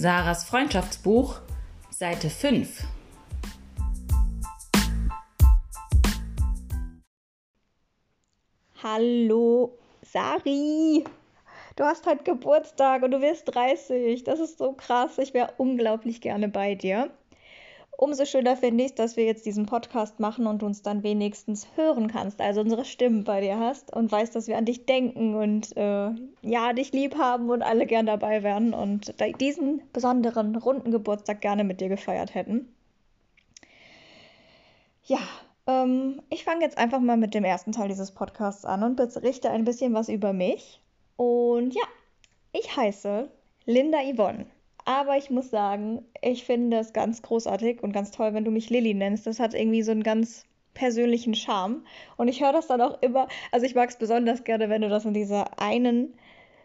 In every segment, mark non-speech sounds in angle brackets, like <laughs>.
Sarahs Freundschaftsbuch, Seite 5. Hallo, Sari. Du hast heute Geburtstag und du wirst 30. Das ist so krass. Ich wäre unglaublich gerne bei dir. Umso schöner finde ich, dass wir jetzt diesen Podcast machen und uns dann wenigstens hören kannst, also unsere Stimmen bei dir hast und weißt, dass wir an dich denken und äh, ja, dich lieb haben und alle gern dabei wären und diesen besonderen runden Geburtstag gerne mit dir gefeiert hätten. Ja, ähm, ich fange jetzt einfach mal mit dem ersten Teil dieses Podcasts an und berichte ein bisschen was über mich. Und ja, ich heiße Linda Yvonne. Aber ich muss sagen, ich finde es ganz großartig und ganz toll, wenn du mich Lilly nennst. Das hat irgendwie so einen ganz persönlichen Charme. Und ich höre das dann auch immer, also ich mag es besonders gerne, wenn du das in dieser einen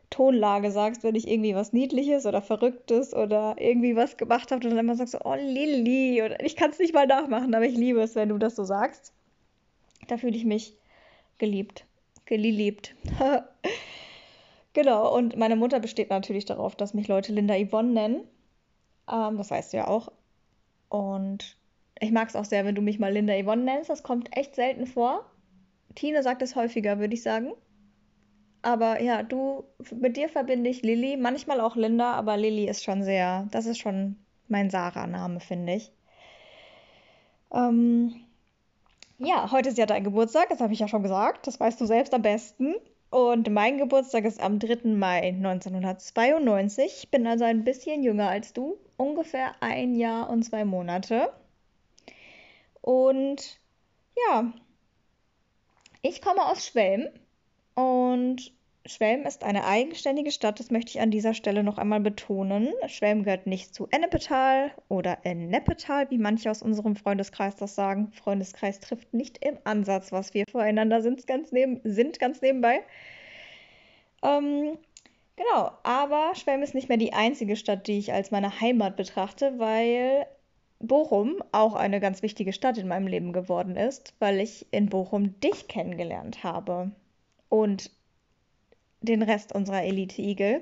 Tonlage sagst, wenn ich irgendwie was Niedliches oder Verrücktes oder irgendwie was gemacht habe und dann immer sagst du, oh Lilly. Ich kann es nicht mal nachmachen, aber ich liebe es, wenn du das so sagst. Da fühle ich mich geliebt. Geliebt. <laughs> Genau, und meine Mutter besteht natürlich darauf, dass mich Leute Linda Yvonne nennen. Ähm, das weißt du ja auch. Und ich mag es auch sehr, wenn du mich mal Linda Yvonne nennst. Das kommt echt selten vor. Tine sagt es häufiger, würde ich sagen. Aber ja, du, mit dir verbinde ich Lilly, manchmal auch Linda, aber Lilly ist schon sehr, das ist schon mein Sarah-Name, finde ich. Ähm, ja, heute ist ja dein Geburtstag, das habe ich ja schon gesagt, das weißt du selbst am besten. Und mein Geburtstag ist am 3. Mai 1992. Ich bin also ein bisschen jünger als du, ungefähr ein Jahr und zwei Monate. Und ja, ich komme aus Schwelm und Schwelm ist eine eigenständige Stadt, das möchte ich an dieser Stelle noch einmal betonen. Schwelm gehört nicht zu Ennepetal oder Ennepetal, wie manche aus unserem Freundeskreis das sagen. Freundeskreis trifft nicht im Ansatz, was wir voreinander sind, ganz, neben, sind, ganz nebenbei. Ähm, genau, aber Schwelm ist nicht mehr die einzige Stadt, die ich als meine Heimat betrachte, weil Bochum auch eine ganz wichtige Stadt in meinem Leben geworden ist, weil ich in Bochum dich kennengelernt habe. Und den Rest unserer Elite Igel.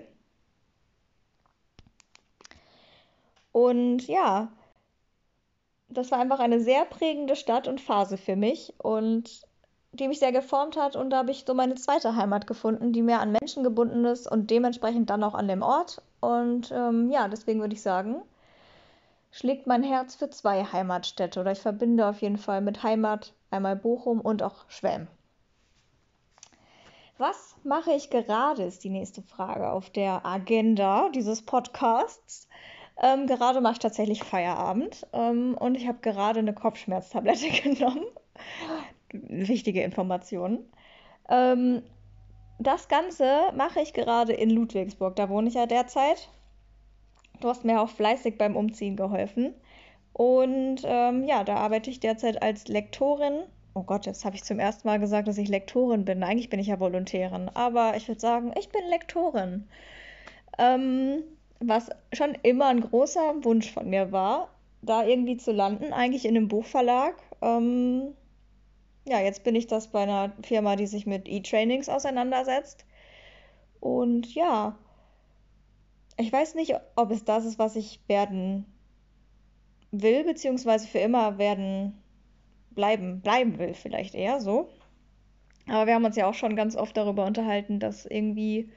Und ja, das war einfach eine sehr prägende Stadt und Phase für mich und die mich sehr geformt hat. Und da habe ich so meine zweite Heimat gefunden, die mehr an Menschen gebunden ist und dementsprechend dann auch an dem Ort. Und ähm, ja, deswegen würde ich sagen, schlägt mein Herz für zwei Heimatstädte oder ich verbinde auf jeden Fall mit Heimat einmal Bochum und auch Schwelm. Was mache ich gerade, ist die nächste Frage auf der Agenda dieses Podcasts. Ähm, gerade mache ich tatsächlich Feierabend ähm, und ich habe gerade eine Kopfschmerztablette <laughs> genommen. Wichtige Informationen. Ähm, das Ganze mache ich gerade in Ludwigsburg. Da wohne ich ja derzeit. Du hast mir auch fleißig beim Umziehen geholfen. Und ähm, ja, da arbeite ich derzeit als Lektorin Oh Gott, jetzt habe ich zum ersten Mal gesagt, dass ich Lektorin bin. Eigentlich bin ich ja Volontärin, aber ich würde sagen, ich bin Lektorin. Ähm, was schon immer ein großer Wunsch von mir war, da irgendwie zu landen, eigentlich in einem Buchverlag. Ähm, ja, jetzt bin ich das bei einer Firma, die sich mit E-Trainings auseinandersetzt. Und ja, ich weiß nicht, ob es das ist, was ich werden will, beziehungsweise für immer werden bleiben, bleiben will, vielleicht eher so. Aber wir haben uns ja auch schon ganz oft darüber unterhalten, dass irgendwie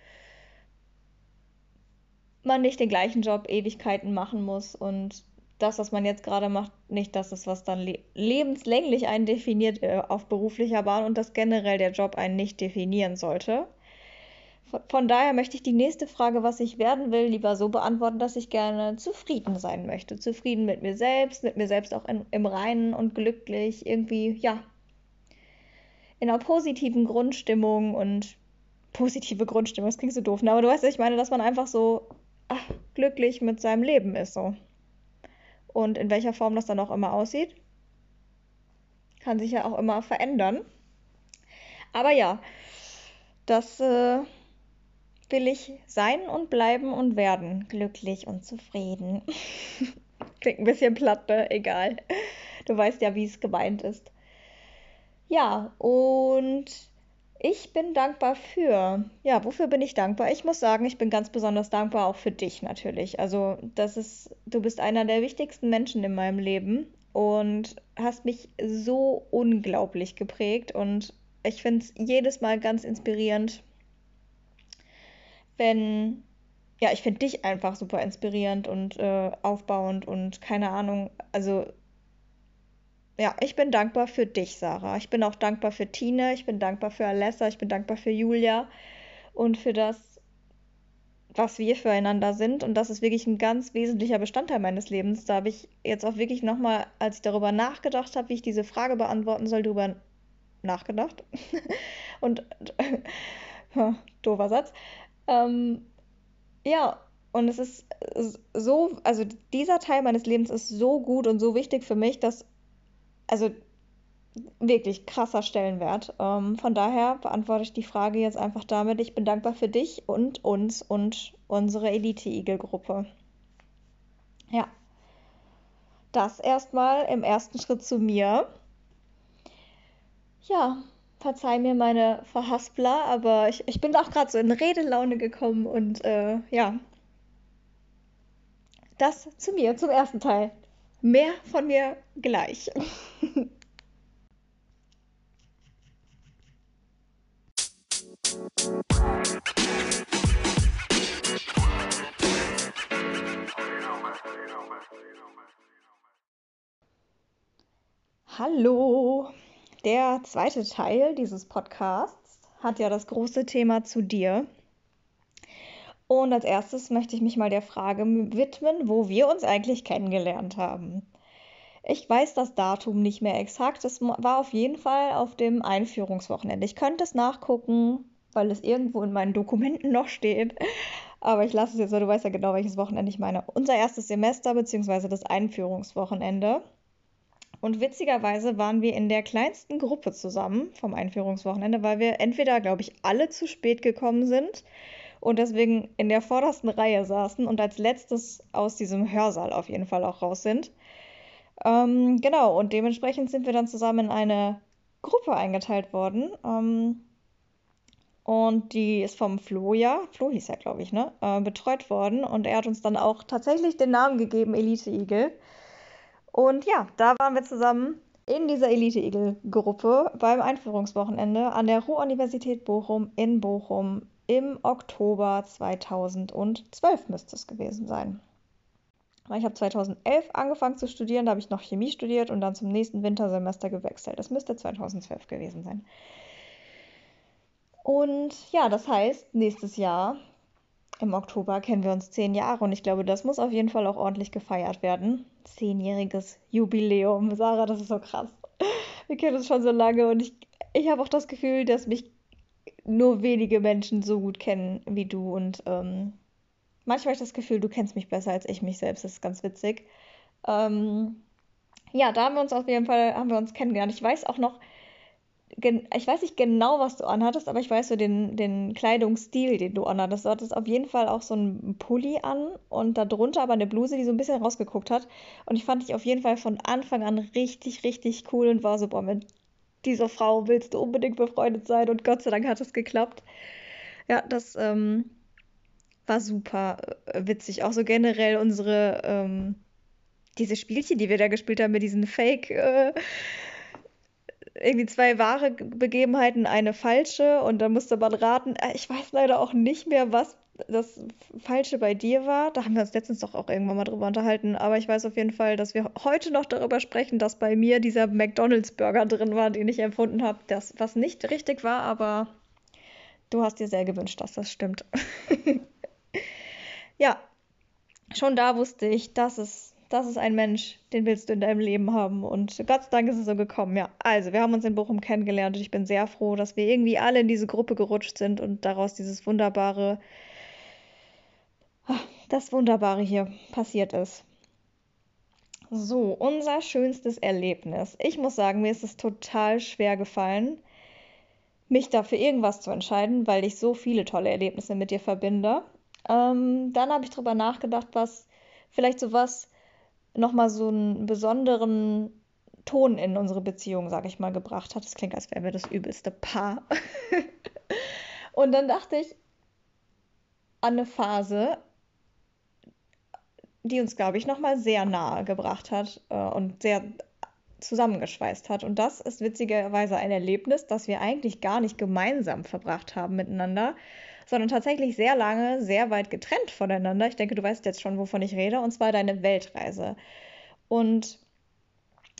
man nicht den gleichen Job Ewigkeiten machen muss und das, was man jetzt gerade macht, nicht das ist, was dann le lebenslänglich einen definiert äh, auf beruflicher Bahn und dass generell der Job einen nicht definieren sollte. Von daher möchte ich die nächste Frage, was ich werden will, lieber so beantworten, dass ich gerne zufrieden sein möchte. Zufrieden mit mir selbst, mit mir selbst auch in, im Reinen und glücklich, irgendwie, ja, in einer positiven Grundstimmung und <laughs> positive Grundstimmung, das klingt so doof, ne? aber du weißt, ich meine, dass man einfach so ach, glücklich mit seinem Leben ist, so. Und in welcher Form das dann auch immer aussieht, kann sich ja auch immer verändern. Aber ja, das äh, will ich sein und bleiben und werden. Glücklich und zufrieden. <laughs> Klingt ein bisschen platt, ne? Egal. Du weißt ja, wie es gemeint ist. Ja, und ich bin dankbar für. Ja, wofür bin ich dankbar? Ich muss sagen, ich bin ganz besonders dankbar auch für dich natürlich. Also, das ist, du bist einer der wichtigsten Menschen in meinem Leben und hast mich so unglaublich geprägt und ich finde es jedes Mal ganz inspirierend, wenn, ja, ich finde dich einfach super inspirierend und äh, aufbauend und keine Ahnung, also ja, ich bin dankbar für dich, Sarah. Ich bin auch dankbar für Tine, ich bin dankbar für Alessa, ich bin dankbar für Julia und für das, was wir füreinander sind. Und das ist wirklich ein ganz wesentlicher Bestandteil meines Lebens. Da habe ich jetzt auch wirklich nochmal, als ich darüber nachgedacht habe, wie ich diese Frage beantworten soll, darüber nachgedacht. <laughs> und <laughs> doofer Satz. Ähm, ja, und es ist so, also dieser Teil meines Lebens ist so gut und so wichtig für mich, dass also wirklich krasser Stellenwert. Ähm, von daher beantworte ich die Frage jetzt einfach damit. Ich bin dankbar für dich und uns und unsere Elite-Igel-Gruppe. Ja. Das erstmal im ersten Schritt zu mir. Ja, verzeih mir meine Verhaspler, aber ich, ich bin auch gerade so in Redelaune gekommen und äh, ja. Das zu mir, zum ersten Teil. Mehr von mir gleich. <laughs> Hallo! Der zweite Teil dieses Podcasts hat ja das große Thema zu dir. Und als erstes möchte ich mich mal der Frage widmen, wo wir uns eigentlich kennengelernt haben. Ich weiß das Datum nicht mehr exakt. Es war auf jeden Fall auf dem Einführungswochenende. Ich könnte es nachgucken, weil es irgendwo in meinen Dokumenten <laughs> noch steht. Aber ich lasse es jetzt, weil du weißt ja genau, welches Wochenende ich meine. Unser erstes Semester bzw. das Einführungswochenende. Und witzigerweise waren wir in der kleinsten Gruppe zusammen vom Einführungswochenende, weil wir entweder, glaube ich, alle zu spät gekommen sind und deswegen in der vordersten Reihe saßen und als letztes aus diesem Hörsaal auf jeden Fall auch raus sind. Ähm, genau, und dementsprechend sind wir dann zusammen in eine Gruppe eingeteilt worden. Ähm, und die ist vom Flo, ja, Flo hieß er, glaube ich, ne, äh, betreut worden. Und er hat uns dann auch tatsächlich den Namen gegeben, Elite Igel. Und ja, da waren wir zusammen in dieser Elite Igel Gruppe beim Einführungswochenende an der Ruhr-Universität Bochum in Bochum im Oktober 2012 müsste es gewesen sein. Ich habe 2011 angefangen zu studieren, da habe ich noch Chemie studiert und dann zum nächsten Wintersemester gewechselt. Das müsste 2012 gewesen sein. Und ja, das heißt, nächstes Jahr im Oktober kennen wir uns zehn Jahre und ich glaube, das muss auf jeden Fall auch ordentlich gefeiert werden. Zehnjähriges Jubiläum. Sarah, das ist so krass. Wir kennen uns schon so lange und ich, ich habe auch das Gefühl, dass mich nur wenige Menschen so gut kennen wie du. Und ähm, manchmal habe ich das Gefühl, du kennst mich besser als ich mich selbst. Das ist ganz witzig. Ähm, ja, da haben wir uns auf jeden Fall haben wir uns kennengelernt. Ich weiß auch noch, ich weiß nicht genau, was du anhattest, aber ich weiß so den, den Kleidungsstil, den du anhattest. Du hattest auf jeden Fall auch so einen Pulli an und darunter aber eine Bluse, die so ein bisschen rausgeguckt hat. Und ich fand dich auf jeden Fall von Anfang an richtig, richtig cool und war so, boah, mit dieser Frau willst du unbedingt befreundet sein und Gott sei Dank hat es geklappt. Ja, das ähm, war super äh, witzig. Auch so generell unsere, ähm, diese Spielchen, die wir da gespielt haben mit diesen Fake, äh, irgendwie zwei wahre Begebenheiten, eine falsche und dann musste man raten. Äh, ich weiß leider auch nicht mehr, was das Falsche bei dir war. Da haben wir uns letztens doch auch irgendwann mal drüber unterhalten. Aber ich weiß auf jeden Fall, dass wir heute noch darüber sprechen, dass bei mir dieser McDonalds-Burger drin war, den ich empfunden habe. Das, was nicht richtig war, aber du hast dir sehr gewünscht, dass das stimmt. <laughs> ja, schon da wusste ich, dass es das ist ein Mensch, den willst du in deinem Leben haben. Und Gott sei Dank ist es so gekommen, ja. Also, wir haben uns in Bochum kennengelernt und ich bin sehr froh, dass wir irgendwie alle in diese Gruppe gerutscht sind und daraus dieses wunderbare das Wunderbare hier passiert ist. So, unser schönstes Erlebnis. Ich muss sagen, mir ist es total schwer gefallen, mich dafür irgendwas zu entscheiden, weil ich so viele tolle Erlebnisse mit dir verbinde. Ähm, dann habe ich darüber nachgedacht, was vielleicht so was nochmal so einen besonderen Ton in unsere Beziehung, sag ich mal, gebracht hat. Das klingt, als wären wir das übelste Paar. <laughs> und dann dachte ich an eine Phase, die uns, glaube ich, nochmal sehr nahe gebracht hat äh, und sehr zusammengeschweißt hat. Und das ist witzigerweise ein Erlebnis, das wir eigentlich gar nicht gemeinsam verbracht haben miteinander, sondern tatsächlich sehr lange, sehr weit getrennt voneinander. Ich denke, du weißt jetzt schon, wovon ich rede, und zwar deine Weltreise. Und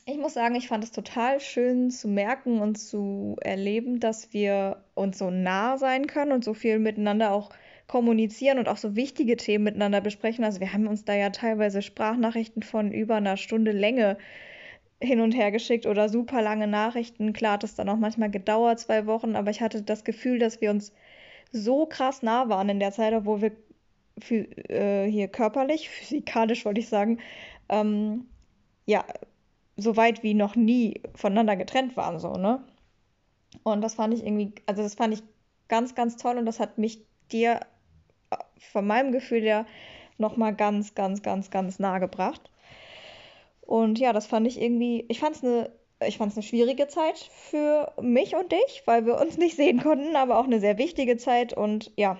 ich muss sagen, ich fand es total schön zu merken und zu erleben, dass wir uns so nah sein können und so viel miteinander auch kommunizieren und auch so wichtige Themen miteinander besprechen. Also wir haben uns da ja teilweise Sprachnachrichten von über einer Stunde Länge hin und her geschickt oder super lange Nachrichten. Klar hat es dann auch manchmal gedauert, zwei Wochen, aber ich hatte das Gefühl, dass wir uns so krass nah waren in der Zeit, obwohl wir äh, hier körperlich, <laughs> physikalisch wollte ich sagen, ähm, ja, so weit wie noch nie voneinander getrennt waren, so, ne? Und das fand ich irgendwie, also das fand ich ganz, ganz toll und das hat mich dir äh, von meinem Gefühl her nochmal ganz, ganz, ganz, ganz nah gebracht. Und ja, das fand ich irgendwie, ich fand es eine, ich fand es eine schwierige Zeit für mich und dich, weil wir uns nicht sehen konnten, aber auch eine sehr wichtige Zeit. Und ja,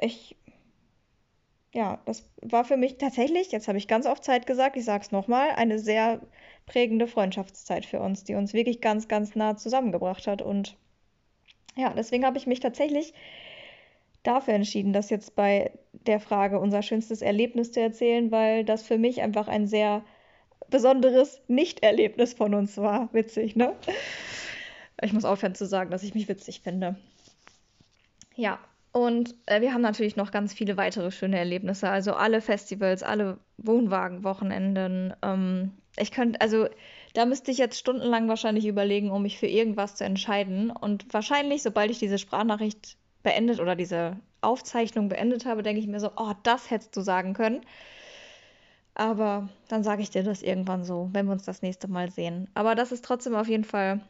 ich, ja, das war für mich tatsächlich, jetzt habe ich ganz oft Zeit gesagt, ich sage es nochmal, eine sehr prägende Freundschaftszeit für uns, die uns wirklich ganz, ganz nah zusammengebracht hat. Und ja, deswegen habe ich mich tatsächlich dafür entschieden, das jetzt bei der Frage unser schönstes Erlebnis zu erzählen, weil das für mich einfach ein sehr besonderes Nicht-Erlebnis von uns war. Witzig, ne? Ich muss aufhören zu sagen, dass ich mich witzig finde. Ja, und äh, wir haben natürlich noch ganz viele weitere schöne Erlebnisse. Also alle Festivals, alle Wohnwagenwochenenden. Ähm, ich könnte, also da müsste ich jetzt stundenlang wahrscheinlich überlegen, um mich für irgendwas zu entscheiden. Und wahrscheinlich, sobald ich diese Sprachnachricht beendet oder diese Aufzeichnung beendet habe, denke ich mir so, oh, das hättest du sagen können. Aber dann sage ich dir das irgendwann so, wenn wir uns das nächste Mal sehen. Aber das ist trotzdem auf jeden Fall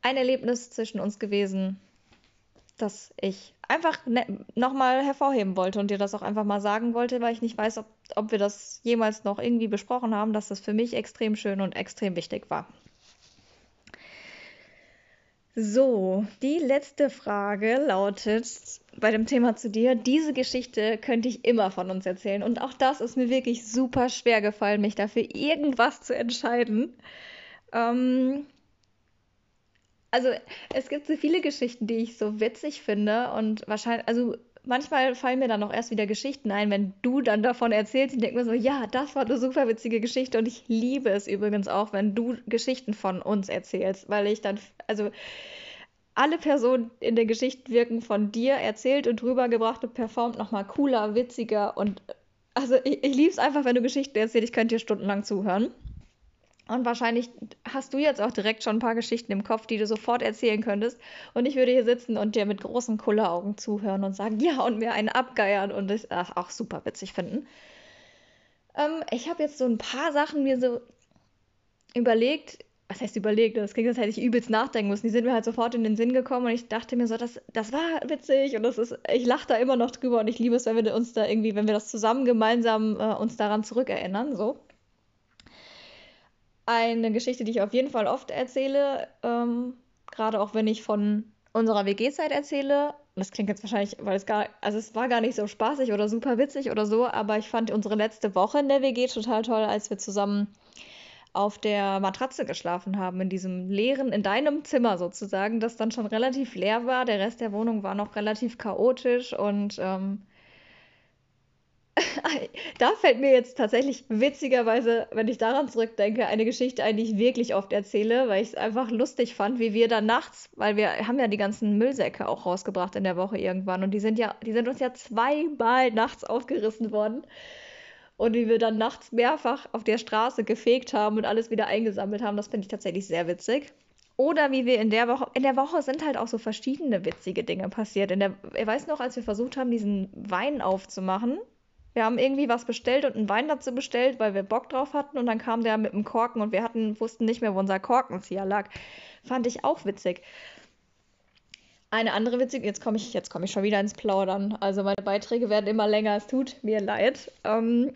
ein Erlebnis zwischen uns gewesen, das ich einfach ne nochmal hervorheben wollte und dir das auch einfach mal sagen wollte, weil ich nicht weiß, ob, ob wir das jemals noch irgendwie besprochen haben, dass das für mich extrem schön und extrem wichtig war. So, die letzte Frage lautet bei dem Thema zu dir, diese Geschichte könnte ich immer von uns erzählen. Und auch das ist mir wirklich super schwer gefallen, mich dafür irgendwas zu entscheiden. Ähm, also es gibt so viele Geschichten, die ich so witzig finde und wahrscheinlich, also manchmal fallen mir dann auch erst wieder Geschichten ein, wenn du dann davon erzählst. Ich denke mir so, ja, das war eine super witzige Geschichte und ich liebe es übrigens auch, wenn du Geschichten von uns erzählst, weil ich dann, also alle Personen in der Geschichte wirken von dir erzählt und rübergebracht und performt nochmal cooler, witziger und also ich, ich liebe es einfach, wenn du Geschichten erzählst. Ich könnte dir stundenlang zuhören. Und wahrscheinlich hast du jetzt auch direkt schon ein paar Geschichten im Kopf, die du sofort erzählen könntest. Und ich würde hier sitzen und dir mit großen Kulleraugen zuhören und sagen, ja, und mir einen abgeiern und das auch super witzig finden. Ähm, ich habe jetzt so ein paar Sachen mir so überlegt. Was heißt überlegt? Das klingt, als hätte ich übelst nachdenken müssen. Die sind mir halt sofort in den Sinn gekommen und ich dachte mir so, das, das war witzig und das ist, ich lache da immer noch drüber und ich liebe es, wenn wir uns da irgendwie, wenn wir das zusammen gemeinsam äh, uns daran zurückerinnern. So eine Geschichte, die ich auf jeden Fall oft erzähle, ähm, gerade auch wenn ich von unserer WG-Zeit erzähle. Das klingt jetzt wahrscheinlich, weil es gar, also es war gar nicht so spaßig oder super witzig oder so, aber ich fand unsere letzte Woche in der WG total toll, als wir zusammen auf der Matratze geschlafen haben, in diesem leeren, in deinem Zimmer sozusagen, das dann schon relativ leer war. Der Rest der Wohnung war noch relativ chaotisch und ähm, <laughs> da fällt mir jetzt tatsächlich witzigerweise, wenn ich daran zurückdenke, eine Geschichte ein, die ich wirklich oft erzähle, weil ich es einfach lustig fand, wie wir dann nachts, weil wir haben ja die ganzen Müllsäcke auch rausgebracht in der Woche irgendwann und die sind ja, die sind uns ja zweimal nachts aufgerissen worden. Und wie wir dann nachts mehrfach auf der Straße gefegt haben und alles wieder eingesammelt haben, das finde ich tatsächlich sehr witzig. Oder wie wir in der Woche, in der Woche sind halt auch so verschiedene witzige Dinge passiert. In der, ich weiß noch, als wir versucht haben, diesen Wein aufzumachen, wir haben irgendwie was bestellt und einen Wein dazu bestellt, weil wir Bock drauf hatten. Und dann kam der mit dem Korken und wir hatten, wussten nicht mehr, wo unser Korkenzieher lag. Fand ich auch witzig. Eine andere witzige, jetzt komme ich, jetzt ich schon wieder ins Plaudern. Also meine Beiträge werden immer länger, es tut mir leid. Ähm,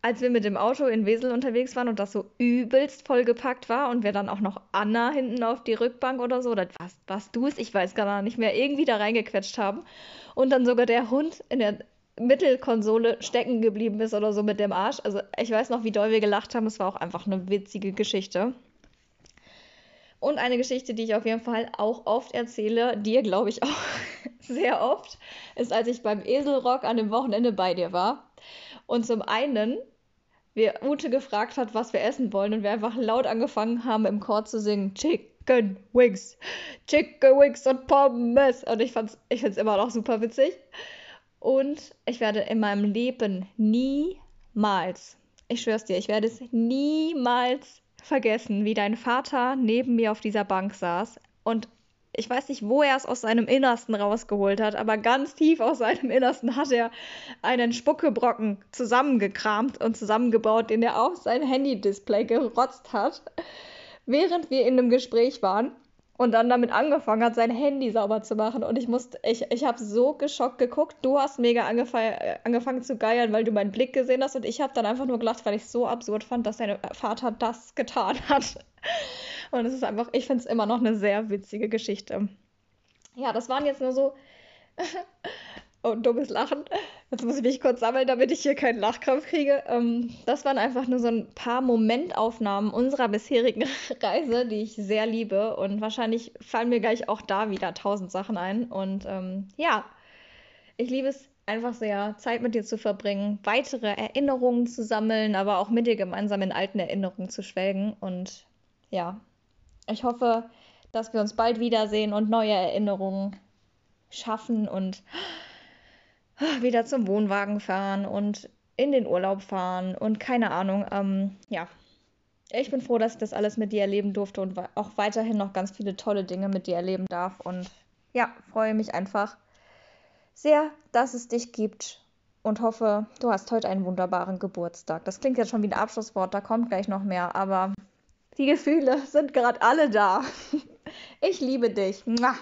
als wir mit dem Auto in Wesel unterwegs waren und das so übelst vollgepackt war und wir dann auch noch Anna hinten auf die Rückbank oder so, oder was, was du es, ich weiß gar nicht mehr, irgendwie da reingequetscht haben und dann sogar der Hund in der Mittelkonsole stecken geblieben ist oder so mit dem Arsch. Also ich weiß noch, wie doll wir gelacht haben. Es war auch einfach eine witzige Geschichte. Und eine Geschichte, die ich auf jeden Fall auch oft erzähle, dir glaube ich auch <laughs> sehr oft, ist, als ich beim Eselrock an dem Wochenende bei dir war. Und zum einen wir Ute gefragt hat, was wir essen wollen und wir einfach laut angefangen haben, im Chor zu singen Chicken Wings, Chicken Wings und Pommes. Und ich fand's, ich find's immer noch super witzig. Und ich werde in meinem Leben niemals, ich schwör's dir, ich werde es niemals vergessen, wie dein Vater neben mir auf dieser Bank saß und ich weiß nicht, wo er es aus seinem Innersten rausgeholt hat, aber ganz tief aus seinem Innersten hat er einen Spuckebrocken zusammengekramt und zusammengebaut, den er auf sein Handy-Display gerotzt hat, während wir in einem Gespräch waren und dann damit angefangen hat, sein Handy sauber zu machen. Und ich musste, ich, ich habe so geschockt geguckt. Du hast mega angef äh, angefangen zu geiern, weil du meinen Blick gesehen hast. Und ich habe dann einfach nur gelacht, weil ich so absurd fand, dass dein Vater das getan hat. <laughs> Und es ist einfach, ich finde es immer noch eine sehr witzige Geschichte. Ja, das waren jetzt nur so. <laughs> oh, dummes Lachen. Jetzt muss ich mich kurz sammeln, damit ich hier keinen Lachkrampf kriege. Ähm, das waren einfach nur so ein paar Momentaufnahmen unserer bisherigen <laughs> Reise, die ich sehr liebe. Und wahrscheinlich fallen mir gleich auch da wieder tausend Sachen ein. Und ähm, ja, ich liebe es einfach sehr, Zeit mit dir zu verbringen, weitere Erinnerungen zu sammeln, aber auch mit dir gemeinsam in alten Erinnerungen zu schwelgen. Und ja, ich hoffe, dass wir uns bald wiedersehen und neue Erinnerungen schaffen und wieder zum Wohnwagen fahren und in den Urlaub fahren und keine Ahnung. Ähm, ja, ich bin froh, dass ich das alles mit dir erleben durfte und auch weiterhin noch ganz viele tolle Dinge mit dir erleben darf. Und ja, freue mich einfach sehr, dass es dich gibt und hoffe, du hast heute einen wunderbaren Geburtstag. Das klingt jetzt schon wie ein Abschlusswort, da kommt gleich noch mehr, aber die Gefühle sind gerade alle da. <laughs> Ich liebe dich. Mua.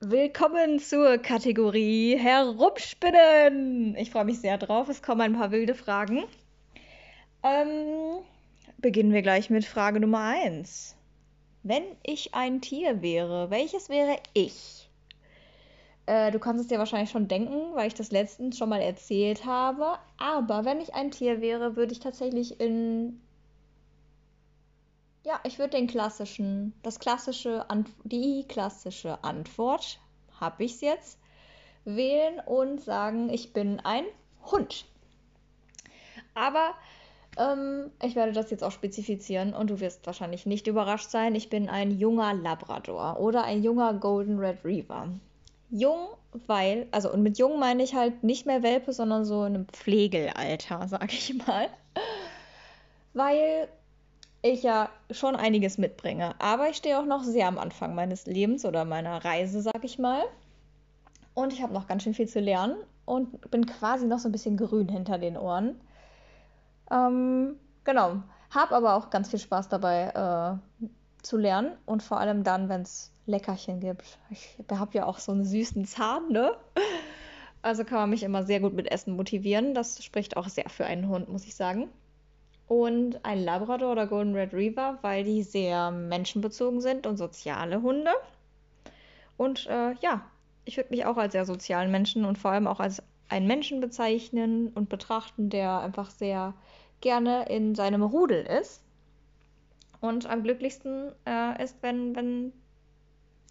Willkommen zur Kategorie Herumspinnen. Ich freue mich sehr drauf. Es kommen ein paar wilde Fragen. Ähm, beginnen wir gleich mit Frage Nummer 1. Wenn ich ein Tier wäre, welches wäre ich? Äh, du kannst es dir wahrscheinlich schon denken, weil ich das letztens schon mal erzählt habe. Aber wenn ich ein Tier wäre, würde ich tatsächlich in. Ja, ich würde den klassischen, das klassische, die klassische Antwort, habe ich es jetzt, wählen und sagen, ich bin ein Hund. Aber ähm, ich werde das jetzt auch spezifizieren und du wirst wahrscheinlich nicht überrascht sein. Ich bin ein junger Labrador oder ein junger Golden Retriever. Jung, weil, also und mit jung meine ich halt nicht mehr Welpe, sondern so in einem Pflegelalter, <laughs> sag ich mal. Weil ich ja schon einiges mitbringe. Aber ich stehe auch noch sehr am Anfang meines Lebens oder meiner Reise, sag ich mal. Und ich habe noch ganz schön viel zu lernen und bin quasi noch so ein bisschen grün hinter den Ohren. Ähm, genau. Hab aber auch ganz viel Spaß dabei äh, zu lernen und vor allem dann, wenn es Leckerchen gibt. Ich habe ja auch so einen süßen Zahn, ne? Also kann man mich immer sehr gut mit Essen motivieren. Das spricht auch sehr für einen Hund, muss ich sagen. Und ein Labrador oder Golden Retriever, weil die sehr menschenbezogen sind und soziale Hunde. Und äh, ja, ich würde mich auch als sehr sozialen Menschen und vor allem auch als einen Menschen bezeichnen und betrachten, der einfach sehr gerne in seinem Rudel ist. Und am glücklichsten äh, ist, wenn, wenn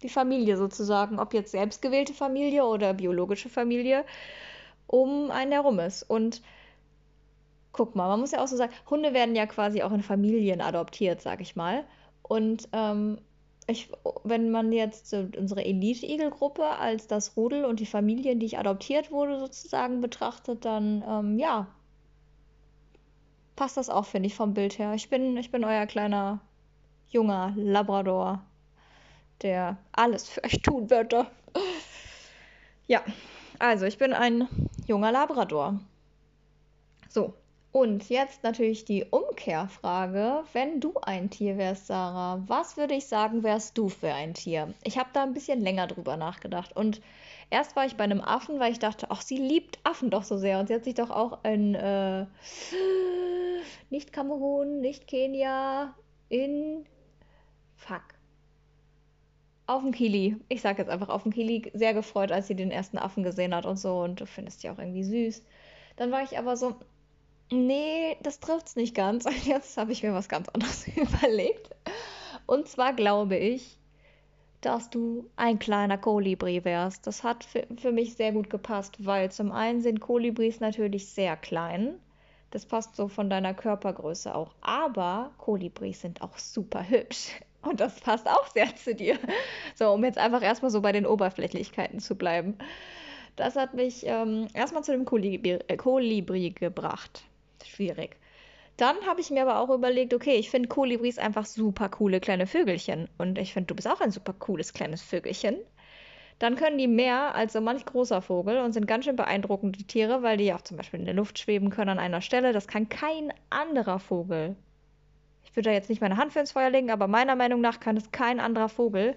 die Familie sozusagen, ob jetzt selbstgewählte Familie oder biologische Familie, um einen herum ist. Und guck mal, man muss ja auch so sagen, Hunde werden ja quasi auch in Familien adoptiert, sag ich mal. Und ähm, ich, wenn man jetzt unsere Elite-Igel-Gruppe als das Rudel und die Familie, in die ich adoptiert wurde, sozusagen betrachtet, dann ähm, ja, passt das auch, finde ich, vom Bild her. Ich bin, ich bin euer kleiner junger Labrador der alles für euch tun würde. Ja, also ich bin ein junger Labrador. So, Und jetzt natürlich die Umkehrfrage. Wenn du ein Tier wärst, Sarah, was würde ich sagen, wärst du für ein Tier? Ich habe da ein bisschen länger drüber nachgedacht. Und erst war ich bei einem Affen, weil ich dachte, ach, sie liebt Affen doch so sehr. Und sie hat sich doch auch in äh, nicht Kamerun, nicht Kenia, in fuck. Auf dem Kili. Ich sag jetzt einfach auf dem Kili sehr gefreut, als sie den ersten Affen gesehen hat und so. Und du findest die auch irgendwie süß. Dann war ich aber so, Nee, das trifft's nicht ganz. <laughs> Jetzt habe ich mir was ganz anderes <laughs> überlegt. Und zwar glaube ich, dass du ein kleiner Kolibri wärst. Das hat für, für mich sehr gut gepasst, weil zum einen sind Kolibris natürlich sehr klein. Das passt so von deiner Körpergröße auch. Aber Kolibris sind auch super hübsch. <laughs> Und das passt auch sehr zu dir. So, um jetzt einfach erstmal so bei den Oberflächlichkeiten zu bleiben. Das hat mich ähm, erstmal zu dem Kolibri, äh, Kolibri gebracht schwierig. Dann habe ich mir aber auch überlegt, okay, ich finde Kolibris einfach super coole kleine Vögelchen. Und ich finde, du bist auch ein super cooles kleines Vögelchen. Dann können die mehr als so manch großer Vogel und sind ganz schön beeindruckende Tiere, weil die auch zum Beispiel in der Luft schweben können an einer Stelle. Das kann kein anderer Vogel. Ich würde da jetzt nicht meine Hand für ins Feuer legen, aber meiner Meinung nach kann es kein anderer Vogel.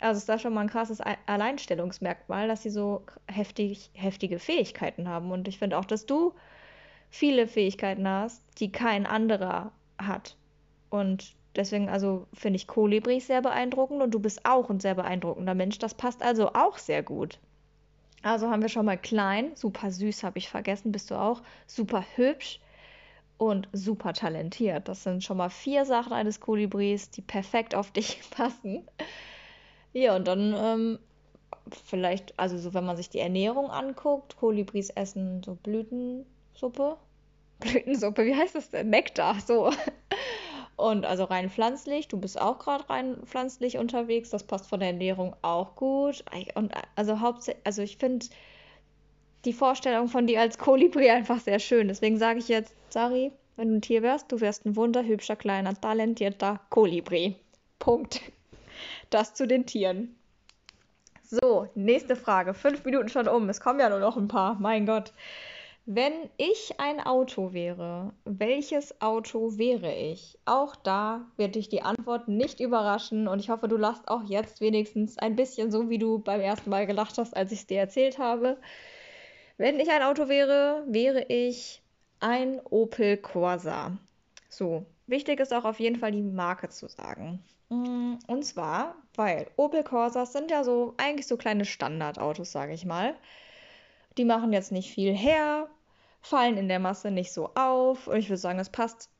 Also ist da schon mal ein krasses Alleinstellungsmerkmal, dass sie so heftig, heftige Fähigkeiten haben. Und ich finde auch, dass du viele Fähigkeiten hast, die kein anderer hat. Und deswegen, also finde ich Kolibris sehr beeindruckend und du bist auch ein sehr beeindruckender Mensch. Das passt also auch sehr gut. Also haben wir schon mal klein, super süß habe ich vergessen, bist du auch, super hübsch und super talentiert. Das sind schon mal vier Sachen eines Kolibris, die perfekt auf dich <laughs> passen. Ja, und dann ähm, vielleicht, also so wenn man sich die Ernährung anguckt, Kolibris essen so Blüten, Suppe. Blütensuppe, wie heißt das denn? Nektar, so. Und also rein pflanzlich, du bist auch gerade rein pflanzlich unterwegs, das passt von der Ernährung auch gut. Und also hauptsächlich, also ich finde die Vorstellung von dir als Kolibri einfach sehr schön. Deswegen sage ich jetzt, Sari, wenn du ein Tier wärst, du wärst ein wunderhübscher, kleiner, talentierter Kolibri. Punkt. Das zu den Tieren. So, nächste Frage. Fünf Minuten schon um. Es kommen ja nur noch ein paar. Mein Gott. Wenn ich ein Auto wäre, welches Auto wäre ich? Auch da wird dich die Antwort nicht überraschen und ich hoffe, du lachst auch jetzt wenigstens ein bisschen so, wie du beim ersten Mal gelacht hast, als ich es dir erzählt habe. Wenn ich ein Auto wäre, wäre ich ein Opel Corsa. So, wichtig ist auch auf jeden Fall die Marke zu sagen. Mm, und zwar, weil Opel Corsas sind ja so eigentlich so kleine Standardautos, sage ich mal. Die machen jetzt nicht viel her, fallen in der Masse nicht so auf. Und ich würde sagen, es passt.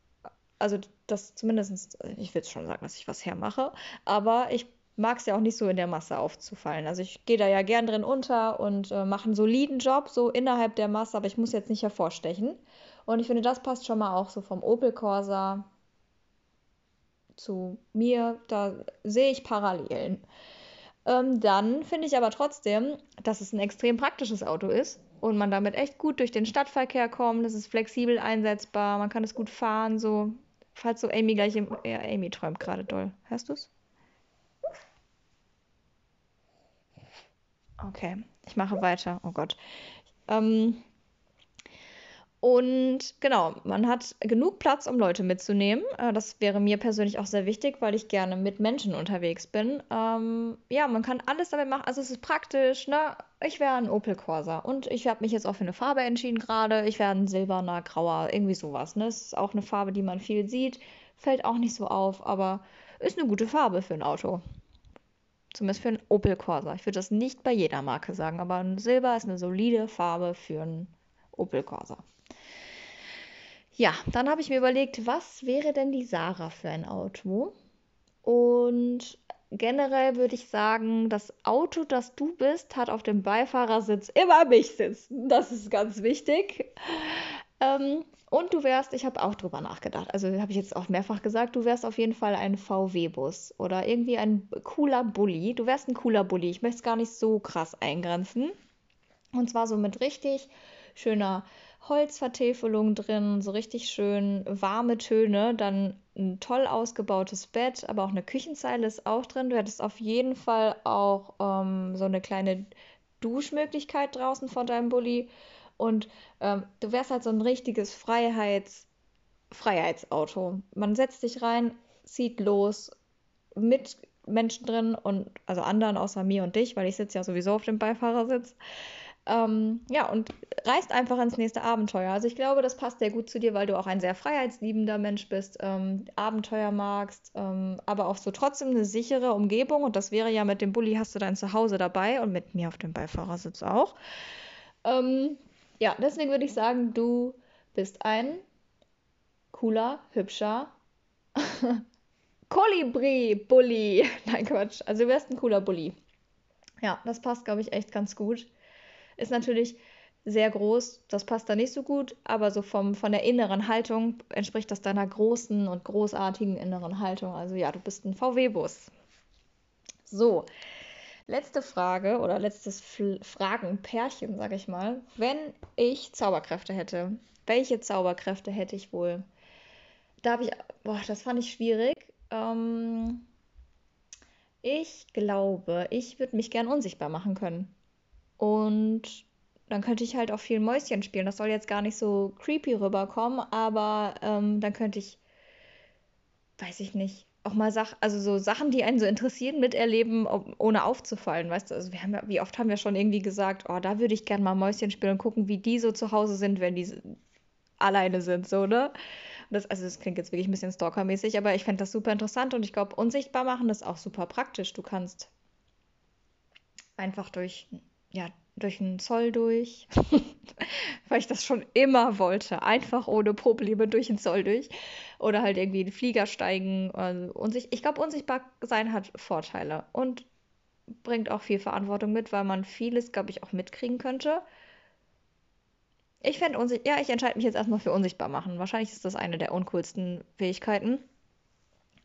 Also, das zumindest, ich würde schon sagen, dass ich was hermache, aber ich mag es ja auch nicht so in der Masse aufzufallen. Also ich gehe da ja gern drin unter und äh, mache einen soliden Job so innerhalb der Masse, aber ich muss jetzt nicht hervorstechen. Und ich finde, das passt schon mal auch so vom Opel Corsa zu mir. Da sehe ich Parallelen. Ähm, dann finde ich aber trotzdem, dass es ein extrem praktisches Auto ist und man damit echt gut durch den Stadtverkehr kommt. Es ist flexibel einsetzbar, man kann es gut fahren, so. Falls so Amy gleich im. Ja, Amy träumt gerade doll. Hörst du es? Okay, ich mache weiter. Oh Gott. Ähm, und genau, man hat genug Platz, um Leute mitzunehmen. Äh, das wäre mir persönlich auch sehr wichtig, weil ich gerne mit Menschen unterwegs bin. Ähm, ja, man kann alles damit machen. Also es ist praktisch, ne? Ich wäre ein Opel Corsa und ich habe mich jetzt auch für eine Farbe entschieden gerade. Ich wäre ein silberner, grauer, irgendwie sowas. Ne? Es ist auch eine Farbe, die man viel sieht. Fällt auch nicht so auf, aber ist eine gute Farbe für ein Auto. Zumindest für ein Opel Corsa. Ich würde das nicht bei jeder Marke sagen, aber ein Silber ist eine solide Farbe für ein Opel Corsa. Ja, dann habe ich mir überlegt, was wäre denn die Sarah für ein Auto? Und generell würde ich sagen, das Auto, das du bist, hat auf dem Beifahrersitz immer mich sitzen. Das ist ganz wichtig. Ähm, und du wärst, ich habe auch drüber nachgedacht, also habe ich jetzt auch mehrfach gesagt, du wärst auf jeden Fall ein VW-Bus oder irgendwie ein cooler Bulli. Du wärst ein cooler Bulli. Ich möchte es gar nicht so krass eingrenzen. Und zwar so mit richtig schöner Holzvertäfelung drin, so richtig schön warme Töne, dann ein toll ausgebautes Bett, aber auch eine Küchenzeile ist auch drin. Du hättest auf jeden Fall auch ähm, so eine kleine Duschmöglichkeit draußen vor deinem Bulli Und ähm, du wärst halt so ein richtiges Freiheits Freiheitsauto. Man setzt sich rein, zieht los, mit Menschen drin und also anderen außer mir und dich, weil ich sitze ja sowieso auf dem Beifahrersitz. Ähm, ja, und reist einfach ins nächste Abenteuer. Also ich glaube, das passt sehr gut zu dir, weil du auch ein sehr freiheitsliebender Mensch bist, ähm, Abenteuer magst, ähm, aber auch so trotzdem eine sichere Umgebung. Und das wäre ja mit dem Bulli hast du dein Zuhause dabei und mit mir auf dem Beifahrersitz auch. Ähm, ja, deswegen würde ich sagen, du bist ein cooler, hübscher <laughs> Kolibri-Bulli. <laughs> Nein, Quatsch. Also du wärst ein cooler Bulli. Ja, das passt, glaube ich, echt ganz gut. Ist natürlich sehr groß, das passt da nicht so gut, aber so vom, von der inneren Haltung entspricht das deiner großen und großartigen inneren Haltung. Also ja, du bist ein VW-Bus. So, letzte Frage oder letztes F Fragenpärchen, sage ich mal. Wenn ich Zauberkräfte hätte, welche Zauberkräfte hätte ich wohl? Da habe ich, boah, das fand ich schwierig. Ähm, ich glaube, ich würde mich gern unsichtbar machen können. Und dann könnte ich halt auch viel Mäuschen spielen. Das soll jetzt gar nicht so creepy rüberkommen, aber ähm, dann könnte ich, weiß ich nicht, auch mal Sach also so Sachen, die einen so interessieren, miterleben, ohne aufzufallen. Weißt du, also wir haben ja, wie oft haben wir schon irgendwie gesagt, oh, da würde ich gern mal Mäuschen spielen und gucken, wie die so zu Hause sind, wenn die alleine sind, so, ne? Das, also das klingt jetzt wirklich ein bisschen stalkermäßig, aber ich fände das super interessant und ich glaube, unsichtbar machen ist auch super praktisch. Du kannst einfach durch ja, durch einen Zoll durch, <laughs> weil ich das schon immer wollte. Einfach ohne Probleme durch den Zoll durch. Oder halt irgendwie in den Flieger steigen. Also unsicht ich glaube, unsichtbar sein hat Vorteile und bringt auch viel Verantwortung mit, weil man vieles, glaube ich, auch mitkriegen könnte. Ich fände unsichtbar, ja, ich entscheide mich jetzt erstmal für unsichtbar machen. Wahrscheinlich ist das eine der uncoolsten Fähigkeiten.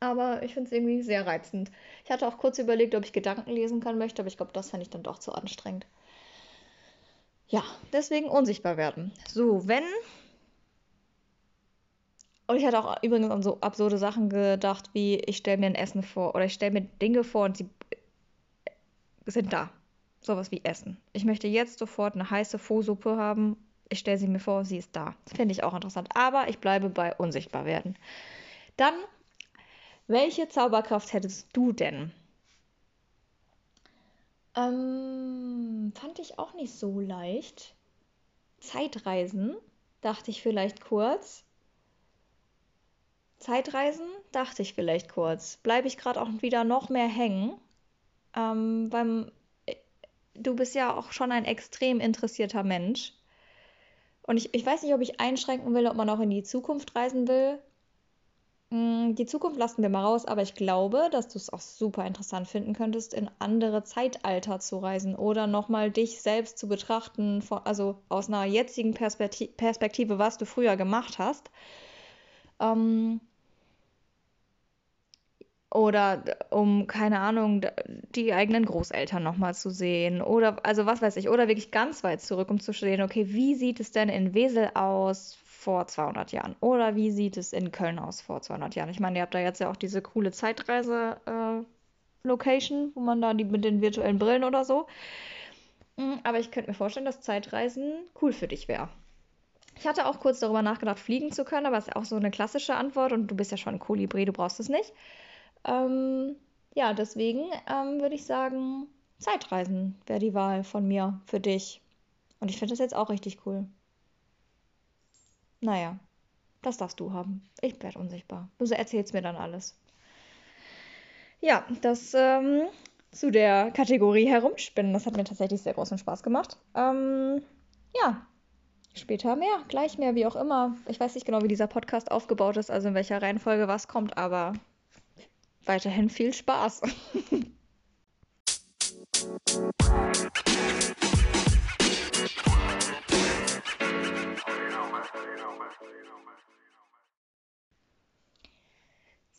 Aber ich finde es irgendwie sehr reizend. Ich hatte auch kurz überlegt, ob ich Gedanken lesen kann möchte, aber ich glaube, das fände ich dann doch zu anstrengend. Ja, deswegen unsichtbar werden. So, wenn. Und ich hatte auch übrigens an so absurde Sachen gedacht, wie ich stelle mir ein Essen vor oder ich stelle mir Dinge vor und sie sind da. Sowas wie Essen. Ich möchte jetzt sofort eine heiße Faux-Suppe haben. Ich stelle sie mir vor, sie ist da. Finde ich auch interessant. Aber ich bleibe bei unsichtbar werden. Dann, welche Zauberkraft hättest du denn? Ähm, fand ich auch nicht so leicht. Zeitreisen, dachte ich vielleicht kurz. Zeitreisen, dachte ich vielleicht kurz. Bleibe ich gerade auch wieder noch mehr hängen. Ähm, beim, äh, du bist ja auch schon ein extrem interessierter Mensch. Und ich, ich weiß nicht, ob ich einschränken will, ob man auch in die Zukunft reisen will. Mm, die Zukunft lassen wir mal raus, aber ich glaube, dass du es auch super interessant finden könntest, in andere Zeitalter zu reisen oder nochmal dich selbst zu betrachten, also aus einer jetzigen Perspektive, was du früher gemacht hast. Ähm, oder um, keine Ahnung, die eigenen Großeltern nochmal zu sehen. Oder, also was weiß ich, oder wirklich ganz weit zurück, um zu sehen, okay, wie sieht es denn in Wesel aus vor 200 Jahren? Oder wie sieht es in Köln aus vor 200 Jahren? Ich meine, ihr habt da jetzt ja auch diese coole Zeitreise-Location, äh, wo man da die mit den virtuellen Brillen oder so. Hm, aber ich könnte mir vorstellen, dass Zeitreisen cool für dich wäre. Ich hatte auch kurz darüber nachgedacht, fliegen zu können, aber es ist auch so eine klassische Antwort und du bist ja schon ein Kolibri, du brauchst es nicht. Ähm, ja, deswegen ähm, würde ich sagen, Zeitreisen wäre die Wahl von mir für dich. Und ich finde das jetzt auch richtig cool. Naja, das darfst du haben. Ich werde unsichtbar. Du erzählst mir dann alles. Ja, das ähm, zu der Kategorie Herumspinnen. Das hat mir tatsächlich sehr großen Spaß gemacht. Ähm, ja, später mehr, gleich mehr, wie auch immer. Ich weiß nicht genau, wie dieser Podcast aufgebaut ist, also in welcher Reihenfolge was kommt, aber weiterhin viel Spaß. <laughs>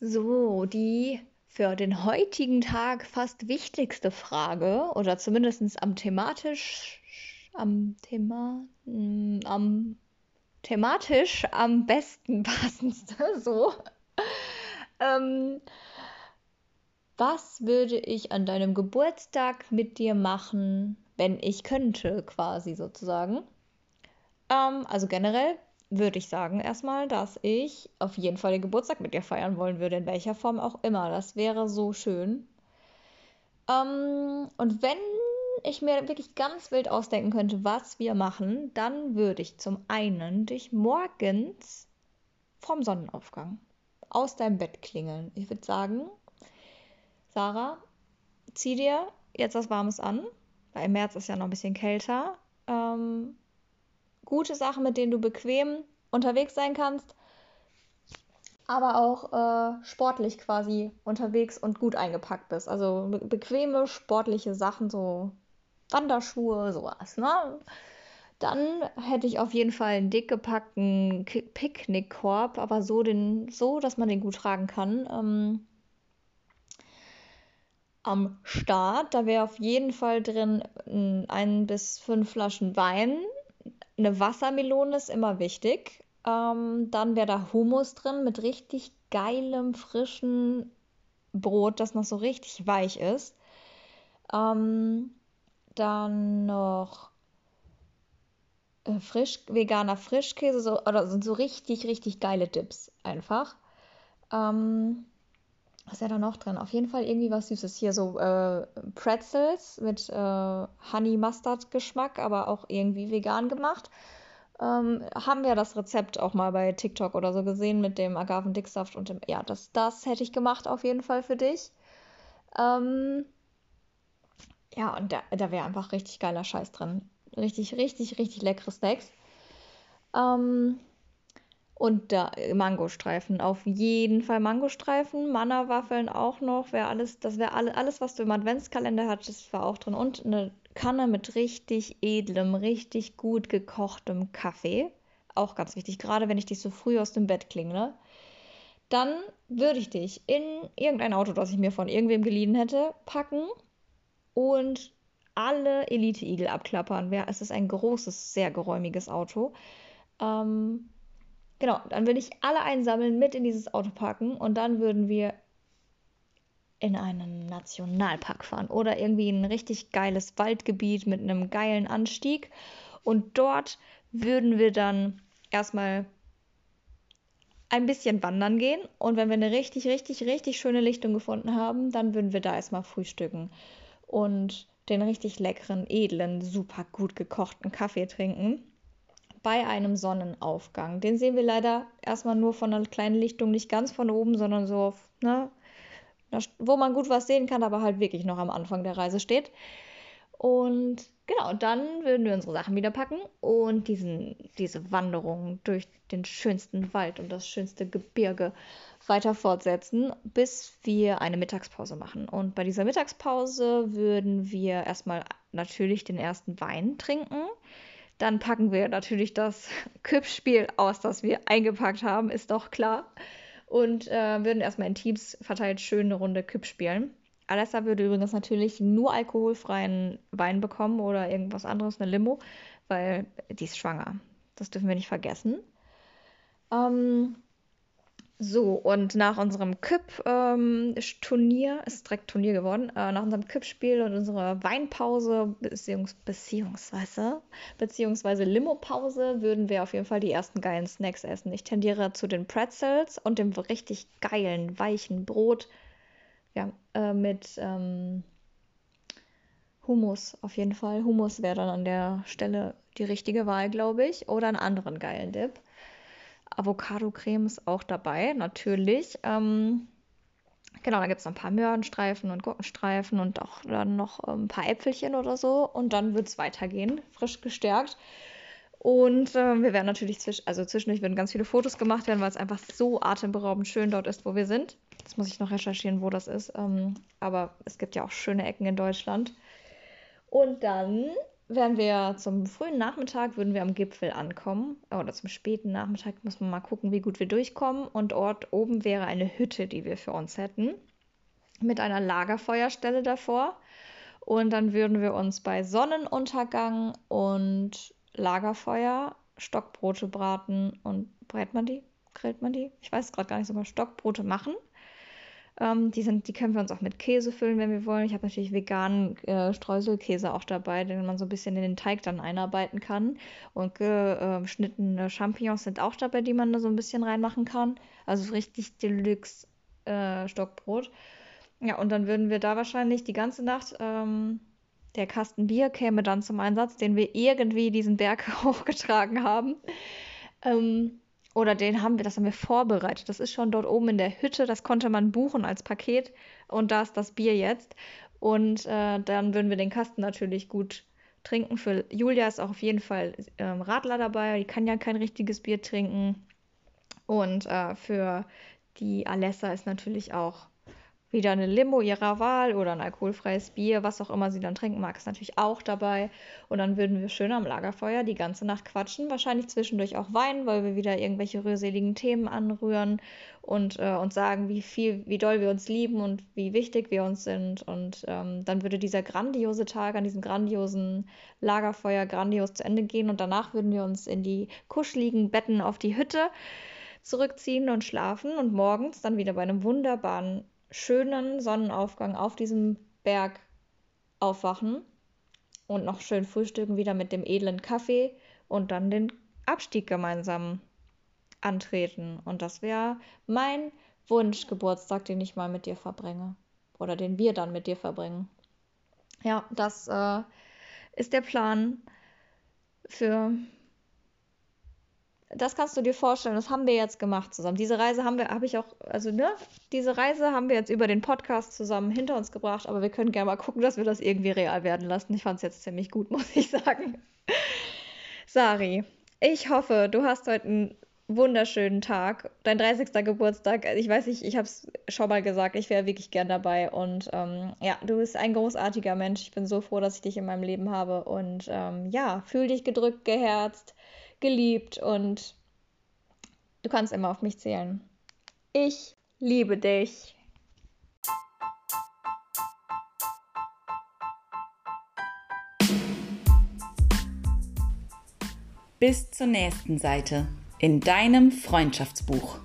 So, die für den heutigen Tag fast wichtigste Frage oder zumindest am thematisch am Thema am thematisch am besten passendste <laughs> so ähm, was würde ich an deinem Geburtstag mit dir machen, wenn ich könnte, quasi sozusagen? Ähm, also generell würde ich sagen erstmal, dass ich auf jeden Fall den Geburtstag mit dir feiern wollen würde, in welcher Form auch immer. Das wäre so schön. Ähm, und wenn ich mir wirklich ganz wild ausdenken könnte, was wir machen, dann würde ich zum einen dich morgens vom Sonnenaufgang aus deinem Bett klingeln. Ich würde sagen, Sarah, zieh dir jetzt was Warmes an, weil im März ist ja noch ein bisschen kälter. Ähm, gute Sachen, mit denen du bequem unterwegs sein kannst, aber auch äh, sportlich quasi unterwegs und gut eingepackt bist. Also be bequeme sportliche Sachen, so Wanderschuhe, sowas. Ne? Dann hätte ich auf jeden Fall einen dick gepackten Picknickkorb, aber so, den, so, dass man den gut tragen kann. Ähm, am Start. Da wäre auf jeden Fall drin ein bis fünf Flaschen Wein. Eine Wassermelone ist immer wichtig. Ähm, dann wäre da Hummus drin mit richtig geilem, frischen Brot, das noch so richtig weich ist. Ähm, dann noch äh, frisch, veganer Frischkäse so, oder sind so richtig, richtig geile Dips einfach. Ähm, was ist ja da noch drin? Auf jeden Fall irgendwie was Süßes. Hier so äh, Pretzels mit äh, Honey Mustard Geschmack, aber auch irgendwie vegan gemacht. Ähm, haben wir das Rezept auch mal bei TikTok oder so gesehen mit dem Agavendicksaft und dem. Ja, das, das hätte ich gemacht auf jeden Fall für dich. Ähm, ja, und da, da wäre einfach richtig geiler Scheiß drin. Richtig, richtig, richtig leckere Snacks. Ähm, und da Mangostreifen, auf jeden Fall Mangostreifen, Manna-Waffeln auch noch, wäre alles, das wäre alle, alles, was du im Adventskalender hattest, war auch drin. Und eine Kanne mit richtig edlem, richtig gut gekochtem Kaffee. Auch ganz wichtig, gerade wenn ich dich so früh aus dem Bett klingle. Dann würde ich dich in irgendein Auto, das ich mir von irgendwem geliehen hätte, packen und alle Elite-Igel abklappern. Es ist ein großes, sehr geräumiges Auto. Ähm, genau, dann würde ich alle einsammeln, mit in dieses Auto packen und dann würden wir in einen Nationalpark fahren oder irgendwie ein richtig geiles Waldgebiet mit einem geilen Anstieg. Und dort würden wir dann erstmal ein bisschen wandern gehen. Und wenn wir eine richtig, richtig, richtig schöne Lichtung gefunden haben, dann würden wir da erstmal frühstücken und den richtig leckeren, edlen, super gut gekochten Kaffee trinken bei einem Sonnenaufgang. Den sehen wir leider erstmal nur von einer kleinen Lichtung, nicht ganz von oben, sondern so auf, ne, wo man gut was sehen kann, aber halt wirklich noch am Anfang der Reise steht. Und genau, dann würden wir unsere Sachen wieder packen und diesen, diese Wanderung durch den schönsten Wald und das schönste Gebirge weiter fortsetzen, bis wir eine Mittagspause machen. Und bei dieser Mittagspause würden wir erstmal natürlich den ersten Wein trinken. Dann packen wir natürlich das <laughs> Küppspiel aus, das wir eingepackt haben, ist doch klar. Und äh, würden erstmal in Teams verteilt schön eine Runde Küpp spielen. Alessa würde übrigens natürlich nur alkoholfreien Wein bekommen oder irgendwas anderes, eine Limo, weil die ist schwanger. Das dürfen wir nicht vergessen. Ähm, so, und nach unserem Küpp-Turnier, ähm, ist direkt Turnier geworden, äh, nach unserem Küpp-Spiel und unserer Weinpause, beziehungs beziehungsweise, beziehungsweise Limo-Pause, würden wir auf jeden Fall die ersten geilen Snacks essen. Ich tendiere zu den Pretzels und dem richtig geilen, weichen Brot. Ja, äh, mit ähm, Hummus auf jeden Fall. Hummus wäre dann an der Stelle die richtige Wahl, glaube ich. Oder einen anderen geilen Dip. Avocado-Creme ist auch dabei, natürlich. Ähm, genau, da gibt es noch ein paar Möhrenstreifen und Gurkenstreifen und auch dann noch ähm, ein paar Äpfelchen oder so. Und dann wird es weitergehen, frisch gestärkt. Und äh, wir werden natürlich zwisch also zwischendurch werden ganz viele Fotos gemacht werden, weil es einfach so atemberaubend schön dort ist, wo wir sind. Jetzt muss ich noch recherchieren, wo das ist. Ähm, aber es gibt ja auch schöne Ecken in Deutschland. Und dann wären wir zum frühen Nachmittag, würden wir am Gipfel ankommen. Oder zum späten Nachmittag muss man mal gucken, wie gut wir durchkommen. Und dort oben wäre eine Hütte, die wir für uns hätten. Mit einer Lagerfeuerstelle davor. Und dann würden wir uns bei Sonnenuntergang und Lagerfeuer Stockbrote braten und brät man die? Grillt man die? Ich weiß gerade gar nicht sogar. Stockbrote machen. Ähm, die, sind, die können wir uns auch mit Käse füllen, wenn wir wollen. Ich habe natürlich veganen äh, Streuselkäse auch dabei, den man so ein bisschen in den Teig dann einarbeiten kann. Und geschnittene Champignons sind auch dabei, die man da so ein bisschen reinmachen kann. Also richtig Deluxe äh, Stockbrot. Ja, und dann würden wir da wahrscheinlich die ganze Nacht, ähm, der Kasten Bier käme dann zum Einsatz, den wir irgendwie diesen Berg <laughs> hochgetragen haben. Ähm, oder den haben wir, das haben wir vorbereitet. Das ist schon dort oben in der Hütte. Das konnte man buchen als Paket. Und da ist das Bier jetzt. Und äh, dann würden wir den Kasten natürlich gut trinken. Für Julia ist auch auf jeden Fall ähm, Radler dabei. Die kann ja kein richtiges Bier trinken. Und äh, für die Alessa ist natürlich auch wieder eine Limo ihrer Wahl oder ein alkoholfreies Bier, was auch immer sie dann trinken mag, ist natürlich auch dabei. Und dann würden wir schön am Lagerfeuer die ganze Nacht quatschen, wahrscheinlich zwischendurch auch weinen, weil wir wieder irgendwelche rührseligen Themen anrühren und äh, uns sagen, wie viel, wie doll wir uns lieben und wie wichtig wir uns sind. Und ähm, dann würde dieser grandiose Tag an diesem grandiosen Lagerfeuer grandios zu Ende gehen und danach würden wir uns in die kuscheligen Betten auf die Hütte zurückziehen und schlafen und morgens dann wieder bei einem wunderbaren schönen Sonnenaufgang auf diesem Berg aufwachen und noch schön frühstücken, wieder mit dem edlen Kaffee und dann den Abstieg gemeinsam antreten. Und das wäre mein Wunschgeburtstag, den ich mal mit dir verbringe. Oder den wir dann mit dir verbringen. Ja, das äh, ist der Plan für das kannst du dir vorstellen, das haben wir jetzt gemacht zusammen. Diese Reise haben wir, habe ich auch, also ne, diese Reise haben wir jetzt über den Podcast zusammen hinter uns gebracht, aber wir können gerne mal gucken, dass wir das irgendwie real werden lassen. Ich fand es jetzt ziemlich gut, <laughs> muss ich sagen. Sari, ich hoffe, du hast heute einen wunderschönen Tag. Dein 30. Geburtstag, ich weiß nicht, ich habe es schon mal gesagt, ich wäre wirklich gern dabei. Und ähm, ja, du bist ein großartiger Mensch. Ich bin so froh, dass ich dich in meinem Leben habe. Und ähm, ja, fühl dich gedrückt, geherzt geliebt und du kannst immer auf mich zählen. Ich liebe dich. Bis zur nächsten Seite in deinem Freundschaftsbuch.